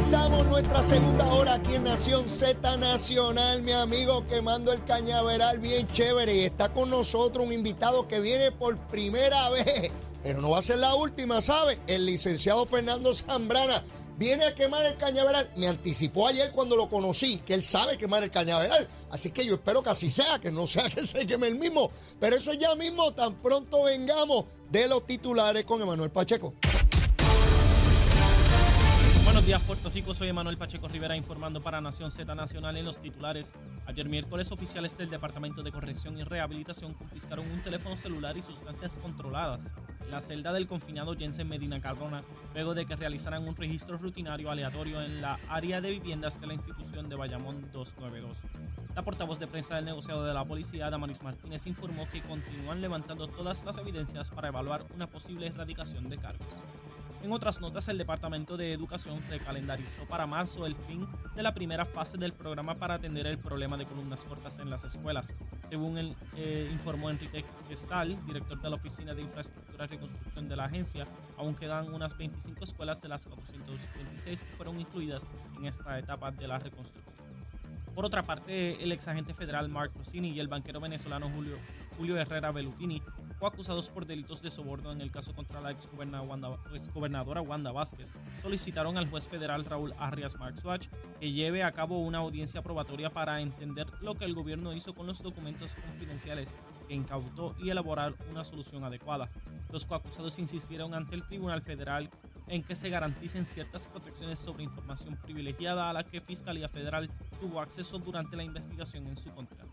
Comenzamos nuestra segunda hora aquí en Nación Z Nacional, mi amigo quemando el cañaveral bien chévere. Y está con nosotros un invitado que viene por primera vez, pero no va a ser la última, ¿sabe? El licenciado Fernando Zambrana viene a quemar el cañaveral. Me anticipó ayer cuando lo conocí, que él sabe quemar el cañaveral. Así que yo espero que así sea, que no sea que se queme el mismo. Pero eso ya mismo, tan pronto vengamos de los titulares con Emanuel Pacheco. Días, Puerto Rico. Soy Emanuel Pacheco Rivera informando para Nación Z Nacional en los titulares. Ayer miércoles, oficiales del Departamento de Corrección y Rehabilitación confiscaron un teléfono celular y sustancias controladas en la celda del confinado Jensen Medina Cardona, luego de que realizaran un registro rutinario aleatorio en la área de viviendas de la institución de Bayamón 292. La portavoz de prensa del negociado de la policía, Damaris Martínez, informó que continúan levantando todas las evidencias para evaluar una posible erradicación de cargos. En otras notas, el Departamento de Educación recalendarizó para marzo el fin de la primera fase del programa para atender el problema de columnas cortas en las escuelas. Según el, eh, informó Enrique Gestal, director de la Oficina de Infraestructura y Reconstrucción de la agencia, aún quedan unas 25 escuelas de las 426 que fueron incluidas en esta etapa de la reconstrucción. Por otra parte, el ex agente federal Mark Rossini y el banquero venezolano Julio, Julio Herrera Bellutini acusados por delitos de soborno en el caso contra la exgobernadora Wanda Vázquez, solicitaron al juez federal Raúl Arrias Marxwatch que lleve a cabo una audiencia probatoria para entender lo que el gobierno hizo con los documentos confidenciales que incautó y elaborar una solución adecuada. Los coacusados insistieron ante el Tribunal Federal en que se garanticen ciertas protecciones sobre información privilegiada a la que Fiscalía Federal tuvo acceso durante la investigación en su contra.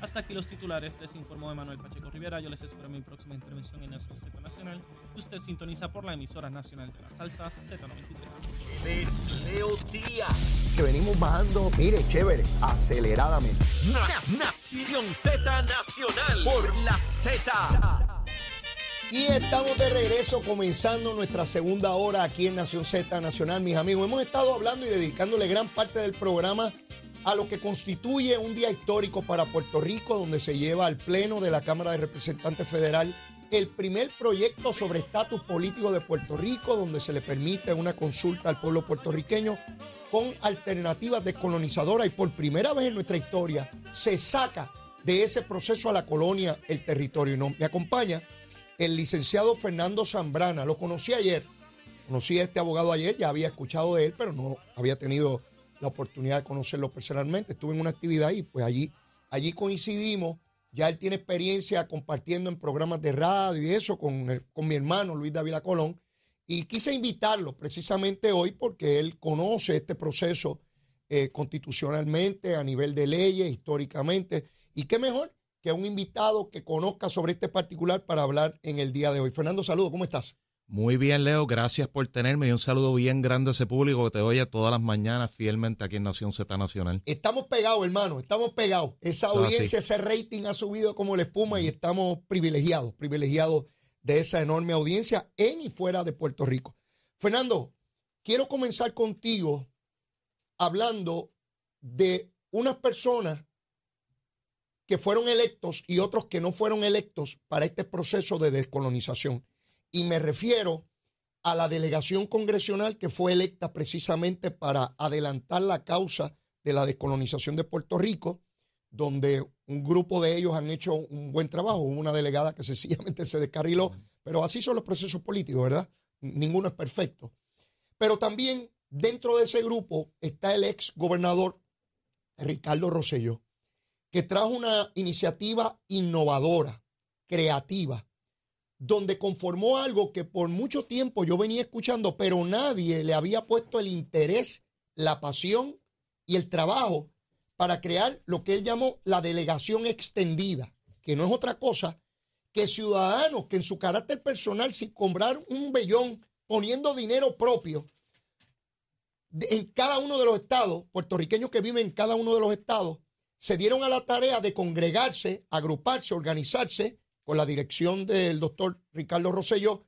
Hasta aquí los titulares, les informó Manuel Pacheco Rivera. Yo les espero en mi próxima intervención en Nación Z Nacional. Usted sintoniza por la emisora nacional de la salsa Z93. Es Leo Díaz. Que venimos bajando, mire, chévere, aceleradamente. Nación Z Nacional por la Z. Y estamos de regreso comenzando nuestra segunda hora aquí en Nación Z Nacional, mis amigos. Hemos estado hablando y dedicándole gran parte del programa a lo que constituye un día histórico para Puerto Rico, donde se lleva al Pleno de la Cámara de Representantes Federal el primer proyecto sobre estatus político de Puerto Rico, donde se le permite una consulta al pueblo puertorriqueño con alternativas descolonizadoras y por primera vez en nuestra historia se saca de ese proceso a la colonia el territorio. Y no, me acompaña el licenciado Fernando Zambrana, lo conocí ayer, conocí a este abogado ayer, ya había escuchado de él, pero no había tenido la oportunidad de conocerlo personalmente. Estuve en una actividad y pues allí, allí coincidimos. Ya él tiene experiencia compartiendo en programas de radio y eso con, con mi hermano Luis David Colón. Y quise invitarlo precisamente hoy porque él conoce este proceso eh, constitucionalmente, a nivel de leyes, históricamente. Y qué mejor que un invitado que conozca sobre este particular para hablar en el día de hoy. Fernando, saludo, ¿cómo estás? Muy bien, Leo, gracias por tenerme y un saludo bien grande a ese público que te oye todas las mañanas fielmente aquí en Nación Z Nacional. Estamos pegados, hermano, estamos pegados. Esa audiencia, ese rating ha subido como la espuma y estamos privilegiados, privilegiados de esa enorme audiencia en y fuera de Puerto Rico. Fernando, quiero comenzar contigo hablando de unas personas que fueron electos y otros que no fueron electos para este proceso de descolonización. Y me refiero a la delegación congresional que fue electa precisamente para adelantar la causa de la descolonización de Puerto Rico, donde un grupo de ellos han hecho un buen trabajo, una delegada que sencillamente se descarriló, pero así son los procesos políticos, ¿verdad? Ninguno es perfecto. Pero también dentro de ese grupo está el ex gobernador Ricardo Rosselló, que trajo una iniciativa innovadora, creativa, donde conformó algo que por mucho tiempo yo venía escuchando, pero nadie le había puesto el interés, la pasión y el trabajo para crear lo que él llamó la delegación extendida, que no es otra cosa que ciudadanos que en su carácter personal, sin comprar un bellón, poniendo dinero propio en cada uno de los estados, puertorriqueños que viven en cada uno de los estados, se dieron a la tarea de congregarse, agruparse, organizarse con la dirección del doctor Ricardo Rosselló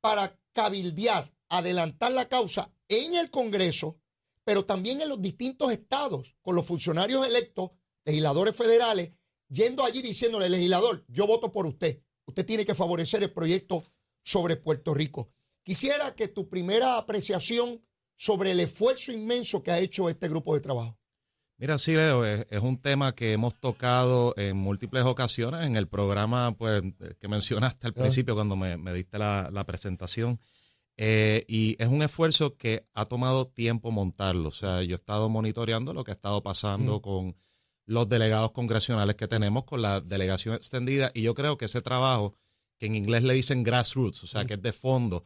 para cabildear, adelantar la causa en el Congreso, pero también en los distintos estados, con los funcionarios electos, legisladores federales, yendo allí diciéndole, legislador, yo voto por usted. Usted tiene que favorecer el proyecto sobre Puerto Rico. Quisiera que tu primera apreciación sobre el esfuerzo inmenso que ha hecho este grupo de trabajo. Mira, sí, Leo, es, es, un tema que hemos tocado en múltiples ocasiones en el programa pues, que mencionaste al principio cuando me, me diste la, la presentación. Eh, y es un esfuerzo que ha tomado tiempo montarlo. O sea, yo he estado monitoreando lo que ha estado pasando Mm. con los delegados congresionales que tenemos, con la delegación extendida. Y yo creo que ese trabajo, que en inglés le dicen grassroots, o sea, que es de fondo,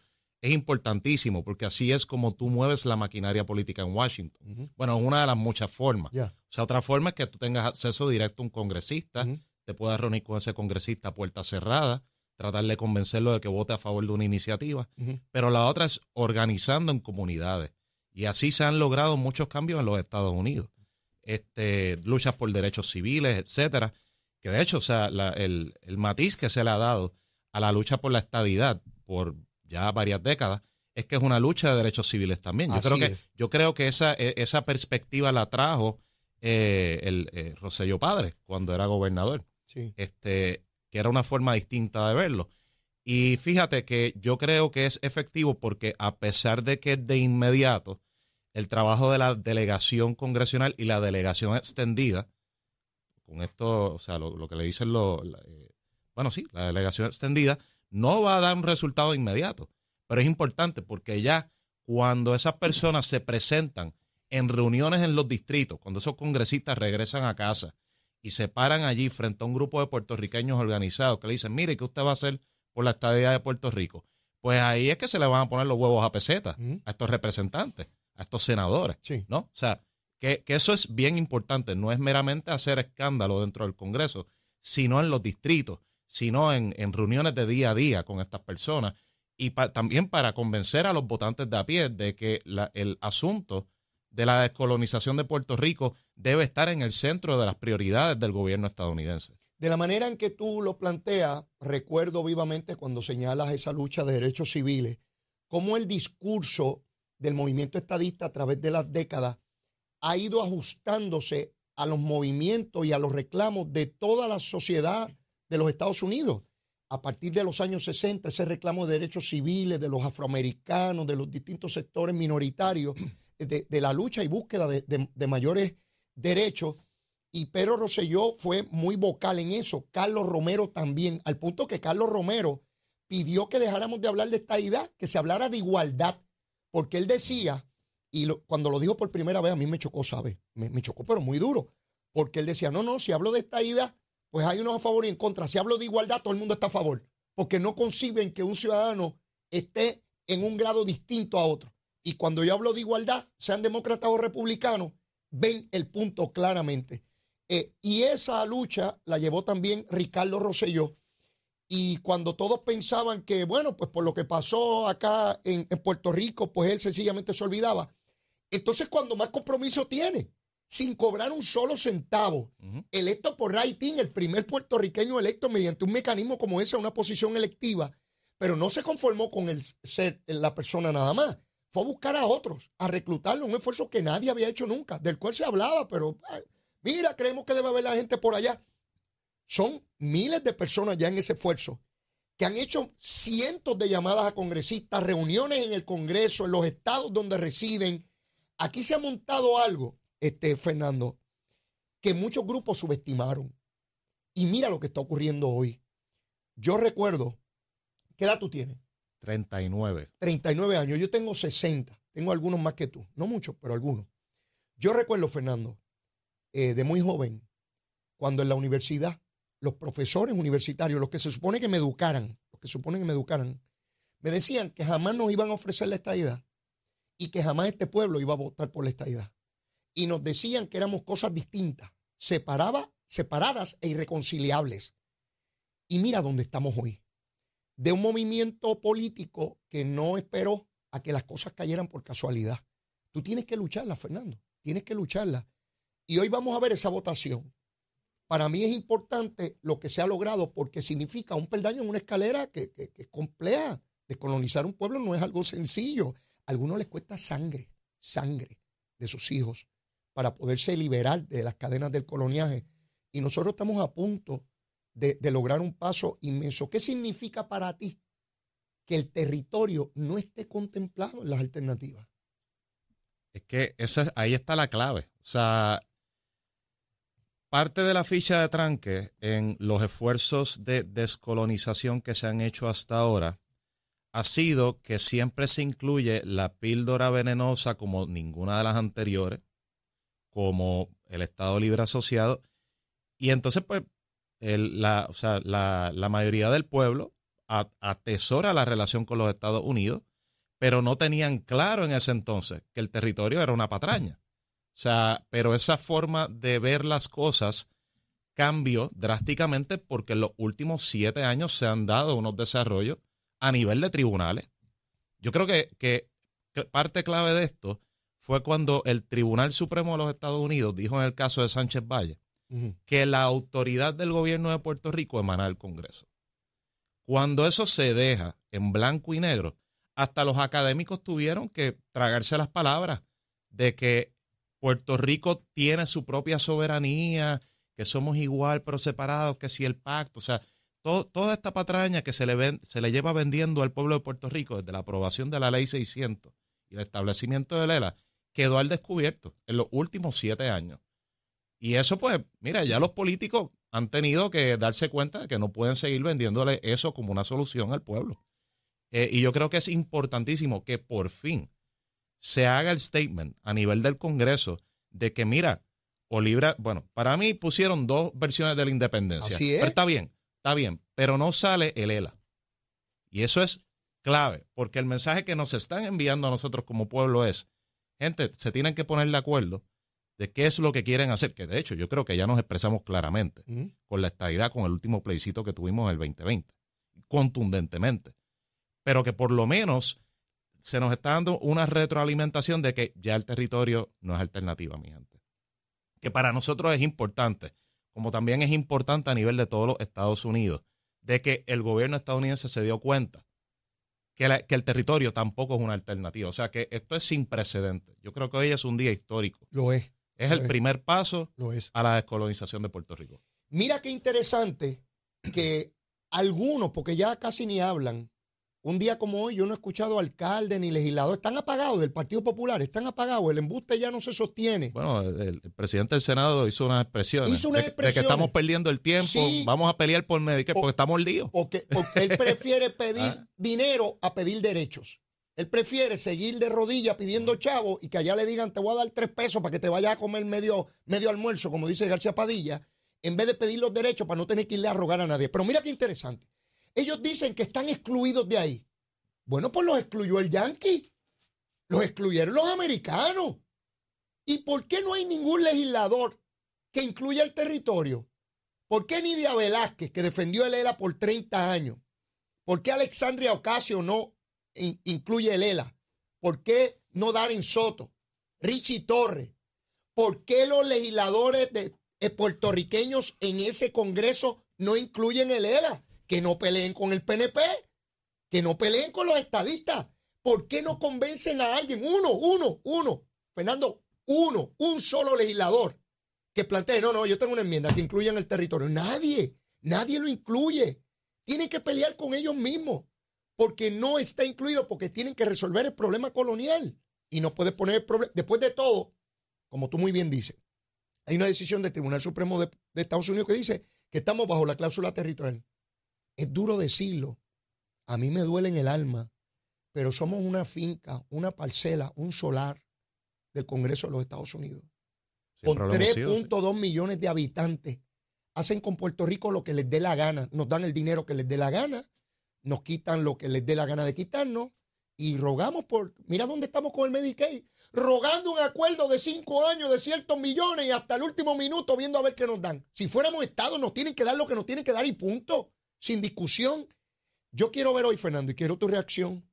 es importantísimo porque así es como tú mueves la maquinaria política en Washington. Bueno, es una de las muchas formas. O sea, otra forma es que tú tengas acceso directo a un congresista, te puedas reunir con ese congresista a puerta cerrada, tratar de convencerlo de que vote a favor de una iniciativa. Pero la otra es organizando en comunidades. Y así se han logrado muchos cambios en los Estados Unidos. Este, luchas por derechos civiles, etcétera. Que de hecho, o sea, la- el, el matiz que se le ha dado a la lucha por la estadidad por ya varias décadas es que es una lucha de derechos civiles también. Yo Así creo que, es. yo creo que esa, e- esa perspectiva la trajo eh, el eh, Rosselló Padre cuando era gobernador Sí. este, que era una forma distinta de verlo. Y fíjate que yo creo que es efectivo porque a pesar de que de inmediato el trabajo de la delegación congresional y la delegación extendida, con esto, o sea, lo, lo que le dicen los, eh, bueno, sí, la delegación extendida no va a dar un resultado inmediato, pero es importante porque ya cuando esas personas se presentan en reuniones en los distritos, cuando esos congresistas regresan a casa y se paran allí frente a un grupo de puertorriqueños organizados que le dicen, mire, ¿qué usted va a hacer por la estadía de Puerto Rico? Pues ahí es que se le van a poner los huevos a peseta Ujú. a estos representantes, a estos senadores, Sí. ¿no? O sea, que, que eso es bien importante, no es meramente hacer escándalo dentro del Congreso, sino en los distritos, sino en, en reuniones de día a día con estas personas y también para convencer a los votantes de a pie de que la- el asunto de la descolonización de Puerto Rico debe estar en el centro de las prioridades del gobierno estadounidense. De la manera en que tú lo planteas, recuerdo vivamente cuando señalas esa lucha de derechos civiles, cómo el discurso del movimiento estadista a través de las décadas ha ido ajustándose a los movimientos y a los reclamos de toda la sociedad de los Estados Unidos. A partir de los años 60, ese reclamo de derechos civiles de los afroamericanos, de los distintos sectores minoritarios, de, la lucha y búsqueda de, mayores derechos. Y Pedro Rosselló fue muy vocal en eso. Carlos Romero también, al punto que Carlos Romero pidió que dejáramos de hablar de estadidad, que se hablara de igualdad, porque él decía, y cuando lo dijo por primera vez a mí me chocó, ¿sabes? Me, me chocó, pero muy duro, porque él decía, no, no, si hablo de estadidad, pues hay unos a favor y en contra. Si hablo de igualdad, todo el mundo está a favor, porque no conciben que un ciudadano esté en un grado distinto a otro. Y cuando yo hablo de igualdad, sean demócratas o republicanos, ven el punto claramente. Eh, y esa lucha la llevó también Ricardo Rosselló. Y cuando todos pensaban que, bueno, pues por lo que pasó acá en, en Puerto Rico, pues él sencillamente se olvidaba. Entonces, cuando más compromiso tiene, sin cobrar un solo centavo, electo por rating, el primer puertorriqueño electo mediante un mecanismo como ese, una posición electiva, pero no se conformó con el ser la persona nada más. Fue a buscar a otros, a reclutarlo, un esfuerzo que nadie había hecho nunca, del cual se hablaba, pero eh, mira, creemos que debe haber la gente por allá. Son miles de personas ya en ese esfuerzo que han hecho cientos de llamadas a congresistas, reuniones en el Congreso, en los estados donde residen. Aquí se ha montado algo, este, Fernando, que muchos grupos subestimaron. Y mira lo que está ocurriendo hoy. Yo recuerdo, ¿qué edad tú tienes? 39. 39 años, yo tengo 60, tengo algunos más que tú, no muchos, pero algunos. Yo recuerdo, Fernando, eh, de muy joven, cuando en la universidad, los profesores universitarios, los que se supone que me educaran, los que se supone que me educaran, me decían que jamás nos iban a ofrecer la estadidad y que jamás este pueblo iba a votar por la estadidad. Y nos decían que éramos cosas distintas, separaba, separadas e irreconciliables. Y mira dónde estamos hoy de un movimiento político que no esperó a que las cosas cayeran por casualidad. Tú tienes que lucharla, Fernando, tienes que lucharla. Y hoy vamos a ver esa votación. Para mí es importante lo que se ha logrado porque significa un peldaño en una escalera que, que- que es compleja. Descolonizar un pueblo no es algo sencillo. A algunos les cuesta sangre, sangre de sus hijos para poderse liberar de las cadenas del coloniaje. Y nosotros estamos a punto de, lograr un paso inmenso. ¿Qué significa para ti que el territorio no esté contemplado en las alternativas? Es que ahí está la clave. O sea, parte de la ficha de tranque en los esfuerzos de descolonización que se han hecho hasta ahora ha sido que siempre se incluye la píldora venenosa como ninguna de las anteriores, como el Estado Libre Asociado. Y entonces, pues, la, o sea, la, la, mayoría del pueblo atesora la relación con los Estados Unidos, pero no tenían claro en ese entonces que el territorio era una patraña. O sea, pero esa forma de ver las cosas cambió drásticamente porque en los últimos siete años se han dado unos desarrollos a nivel de tribunales. Yo creo que, que parte clave de esto fue cuando el Tribunal Supremo de los Estados Unidos dijo en el caso de Sánchez Valle que la autoridad del gobierno de Puerto Rico emana del Congreso. Cuando eso se deja en blanco y negro, hasta los académicos tuvieron que tragarse las palabras de que Puerto Rico tiene su propia soberanía, que somos igual pero separados, que si el pacto, o sea, toda esta patraña que se le, se le lleva vendiendo al pueblo de Puerto Rico desde la aprobación de la ley 600 y el establecimiento de Lela, quedó al descubierto en los últimos siete años. Y eso, pues, mira, ya los políticos han tenido que darse cuenta de que no pueden seguir vendiéndole eso como una solución al pueblo. Eh, y yo creo que es importantísimo que por fin se haga el statement a nivel del Congreso de que, mira, o Libra, bueno, para mí pusieron dos versiones de la independencia. Así es. Pero está bien, Está bien, pero no sale el ELA. Y eso es clave, porque el mensaje que nos están enviando a nosotros como pueblo es, gente, se tienen que poner de acuerdo de qué es lo que quieren hacer, que de hecho yo creo que ya nos expresamos claramente con la estadidad, con el último plebiscito que tuvimos en el 2020, contundentemente, pero que por lo menos se nos está dando una retroalimentación de que ya el territorio no es alternativa, mi gente. Que para nosotros es importante como también es importante a nivel de todos los Estados Unidos, de que el gobierno estadounidense se dio cuenta que, que, el territorio tampoco es una alternativa. O sea que esto es sin precedentes. Yo creo que hoy es un día histórico. Lo es. Es el primer paso lo es. a la descolonización de Puerto Rico. Mira qué interesante que algunos, porque ya casi ni hablan, un día como hoy yo no he escuchado alcalde ni legislador. Están apagados del Partido Popular, están apagados. El embuste ya no se sostiene. Bueno, el, presidente del Senado hizo unas expresiones. Hizo una de, que estamos perdiendo el tiempo, vamos a pelear por Medicare porque estamos líos. Porque, porque él prefiere pedir ah. dinero a pedir derechos. Él prefiere seguir de rodillas pidiendo chavo y que allá le digan te voy a dar tres pesos para que te vayas a comer medio, medio almuerzo, como dice García Padilla, en vez de pedir los derechos para no tener que irle a rogar a nadie. Pero mira qué interesante. Ellos dicen que están excluidos de ahí. Bueno, pues los excluyó el Yankee. Los excluyeron los americanos. ¿Y por qué no hay ningún legislador que incluya el territorio? ¿Por qué Nidia Velázquez, que defendió el ELA por 30 años? ¿Por qué Alexandria Ocasio no incluye el ELA? ¿Por qué no Darren Soto? Richie Torres. ¿Por qué los legisladores de, eh, puertorriqueños en ese Congreso no incluyen el ELA? Que no peleen con el PNP, que no peleen con los estadistas. ¿Por qué no convencen a alguien? Uno, uno, uno. Fernando, uno, un solo legislador que plantee, no, no, yo tengo una enmienda que incluya en el territorio. Nadie, nadie lo incluye. Tienen que pelear con ellos mismos porque no está incluido, porque tienen que resolver el problema colonial. Y no puedes poner el problema. Después de todo, como tú muy bien dices, hay una decisión del Tribunal Supremo de Estados Unidos que dice que estamos bajo la cláusula territorial. Es duro decirlo. A mí me duele en el alma, pero somos una finca, una parcela, un solar del Congreso de los Estados Unidos. con 3.2 millones de habitantes. Hacen con Puerto Rico lo que les dé la gana. Nos dan el dinero que les dé la gana. Nos quitan lo que les dé la gana de quitarnos. Y rogamos por. Mira dónde estamos con el Medicaid. Rogando un acuerdo de cinco años de ciertos millones y hasta el último minuto viendo a ver qué nos dan. Si fuéramos Estado, nos tienen que dar lo que nos tienen que dar y punto sin discusión. Yo quiero ver hoy, Fernando, y quiero tu reacción,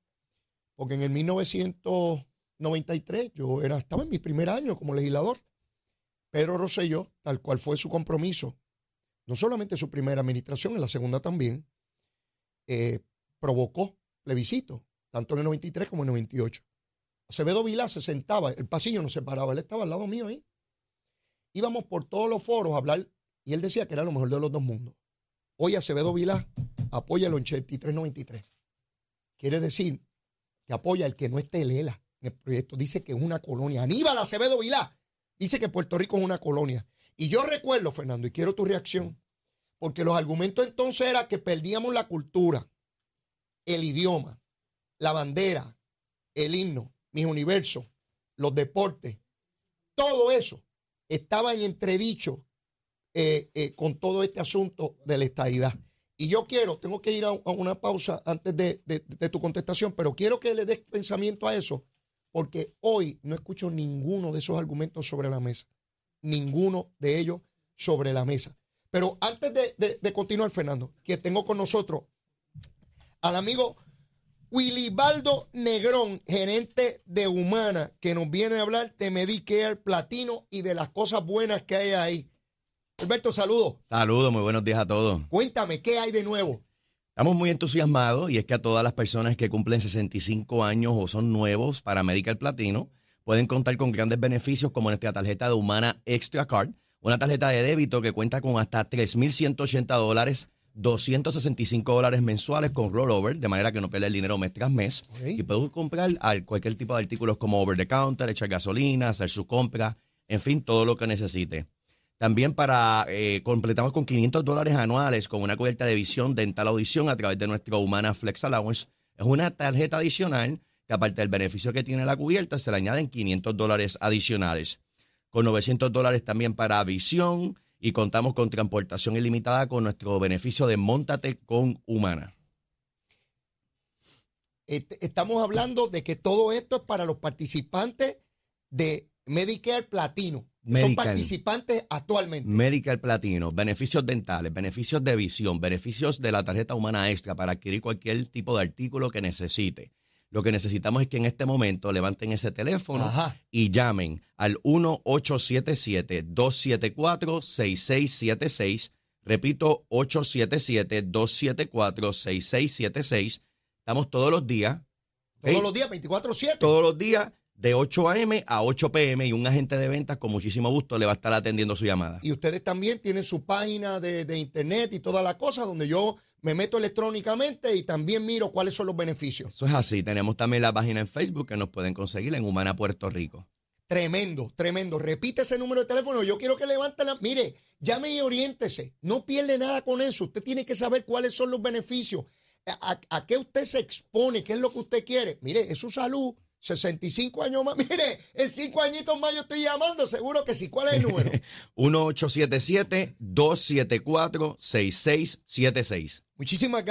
porque en el 1993 yo era, estaba en mi primer año como legislador. Pedro Rosselló, tal cual fue su compromiso, no solamente su primera administración, en la segunda también, eh, provocó plebiscito, tanto en el 93 como en el 98. Acevedo Vilá se sentaba, el pasillo no se paraba, él estaba al lado mío ahí. Íbamos por todos los foros a hablar y él decía que era lo mejor de los dos mundos. Hoy Acevedo Vilá apoya el 8393. Quiere decir que apoya el que no esté Lela. en el proyecto. Dice que es una colonia. Aníbal Acevedo Vilá dice que Puerto Rico es una colonia. Y yo recuerdo, Fernando, y quiero tu reacción, porque los argumentos entonces era que perdíamos la cultura, el idioma, la bandera, el himno, mis universos, los deportes, todo eso estaba en entredicho eh, eh, con todo este asunto de la estadidad. Y yo quiero, tengo que ir a, una pausa antes de, de, tu contestación, pero quiero que le des pensamiento a eso, porque hoy no escucho ninguno de esos argumentos sobre la mesa. Ninguno de ellos sobre la mesa. Pero antes de, continuar, Fernando, que tengo con nosotros al amigo Willibaldo Negrón, gerente de Humana, que nos viene a hablar de Medicare Platino y de las cosas buenas que hay ahí. Alberto, saludos. Saludos, muy buenos días a todos. Cuéntame, ¿qué hay de nuevo? Estamos muy entusiasmados y es que a todas las personas que cumplen 65 años o son nuevos para Medical Platino pueden contar con grandes beneficios como nuestra tarjeta de Humana Extra Card, una tarjeta de débito que cuenta con hasta 3.180 dólares 265 dólares mensuales con rollover, de manera que no pierda el dinero mes tras mes. Y puede comprar cualquier tipo de artículos como over the counter, echar gasolina, hacer su compra, en fin, todo lo que necesite. También para eh, completamos con 500 dólares anuales con una cubierta de visión, dental, audición a través de nuestro Humana Flex Allowance. Es una tarjeta adicional que aparte del beneficio que tiene la cubierta, se le añaden 500 dólares adicionales. Con 900 dólares también para visión y contamos con transportación ilimitada con nuestro beneficio de Móntate con Humana. Estamos hablando de que todo esto es para los participantes de Medicare Platino. Son participantes actualmente. Medical Platino, beneficios dentales, beneficios de visión, beneficios de la tarjeta humana extra para adquirir cualquier tipo de artículo que necesite. Lo que necesitamos es que en este momento levanten ese teléfono y llamen al 1-877-274-6676. Repito, 877-274-6676. Estamos todos los días. Todos los días, 24-7. Todos los días de 8 a.m. a 8 p.m. y un agente de ventas con muchísimo gusto le va a estar atendiendo su llamada. Y ustedes también tienen su página de, internet y toda la cosa donde yo me meto electrónicamente y también miro cuáles son los beneficios. Eso es así. Tenemos también la página en Facebook que nos pueden conseguir en Humana Puerto Rico. Tremendo, tremendo. Repite ese número de teléfono. Yo quiero que levanten la. Mire, llame y oriéntese. No pierde nada con eso. Usted tiene que saber cuáles son los beneficios. A, a qué usted se expone, qué es lo que usted quiere. Mire, es su salud 65 años más. Mire, en 5 añitos más yo estoy llamando, seguro que sí. ¿Cuál es el número? 1877-274-6676. Muchísimas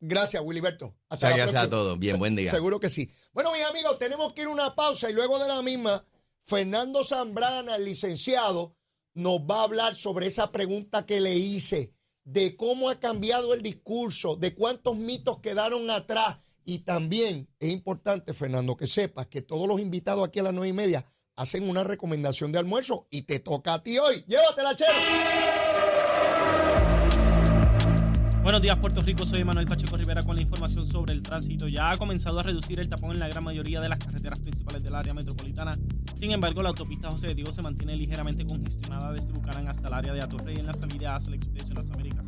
gracias, Willyberto. Hasta Muchas gracias a todos. Bien, buen día. Seguro que sí. Bueno, mis amigos, tenemos que ir a una pausa y luego de la misma, Fernando Zambrana, el licenciado, nos va a hablar sobre esa pregunta que le hice de cómo ha cambiado el discurso, de cuántos mitos quedaron atrás y también es importante, Fernando, que sepas que todos los invitados aquí a las nueve y media hacen una recomendación de almuerzo y te toca a ti hoy. Llévatela, chero. Buenos días, Puerto Rico. Soy Manuel Pacheco Rivera con la información sobre el tránsito. Ya ha comenzado a reducir el tapón en la gran mayoría de las carreteras principales del área metropolitana. Sin embargo, la autopista José de Diego se mantiene ligeramente congestionada desde Bucarán hasta el área de Atorrey en la salida hacia la Expresión de las Américas.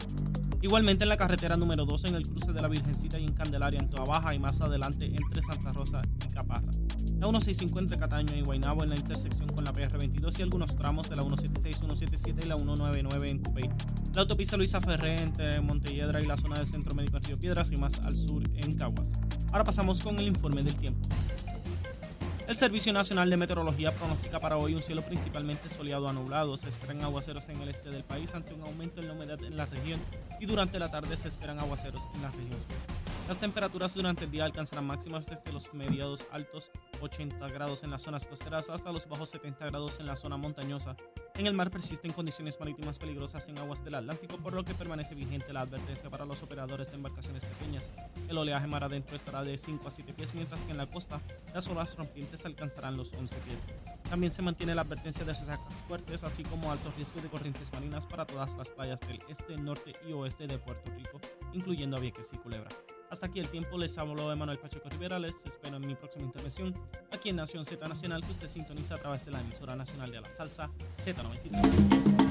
Igualmente en la carretera número 2 en el cruce de la Virgencita y en Candelaria en Toa Baja y más adelante entre Santa Rosa y Caparra. La 1650 Cataño y Guaynabo en la intersección con la PR22 y algunos tramos de la 176, 177 y la 199 en Cupey. La autopista Luisa Ferré entre Montelledra y la zona del Centro Médico en Río Piedras y más al sur en Caguas. Ahora pasamos con el informe del tiempo. El Servicio Nacional de Meteorología pronostica para hoy un cielo principalmente soleado a nublado. Se esperan aguaceros en el este del país ante un aumento en la humedad en la región y durante la tarde se esperan aguaceros en la región sur. Las temperaturas durante el día alcanzarán máximas desde los mediados altos 80 grados en las zonas costeras hasta los bajos 70 grados en la zona montañosa. En el mar persisten condiciones marítimas peligrosas en aguas del Atlántico, por lo que permanece vigente la advertencia para los operadores de embarcaciones pequeñas. El oleaje mar adentro estará de 5 a 7 pies, mientras que en la costa las olas rompientes alcanzarán los 11 pies. También se mantiene la advertencia de sacas fuertes, así como alto riesgo de corrientes marinas para todas las playas del este, norte y oeste de Puerto Rico, incluyendo a Vieques y Culebra. Hasta aquí el tiempo, les habló Emanuel Pacheco Rivera, les espero en mi próxima intervención aquí en Nación Z Nacional que usted sintoniza a través de la emisora nacional de la salsa Z93.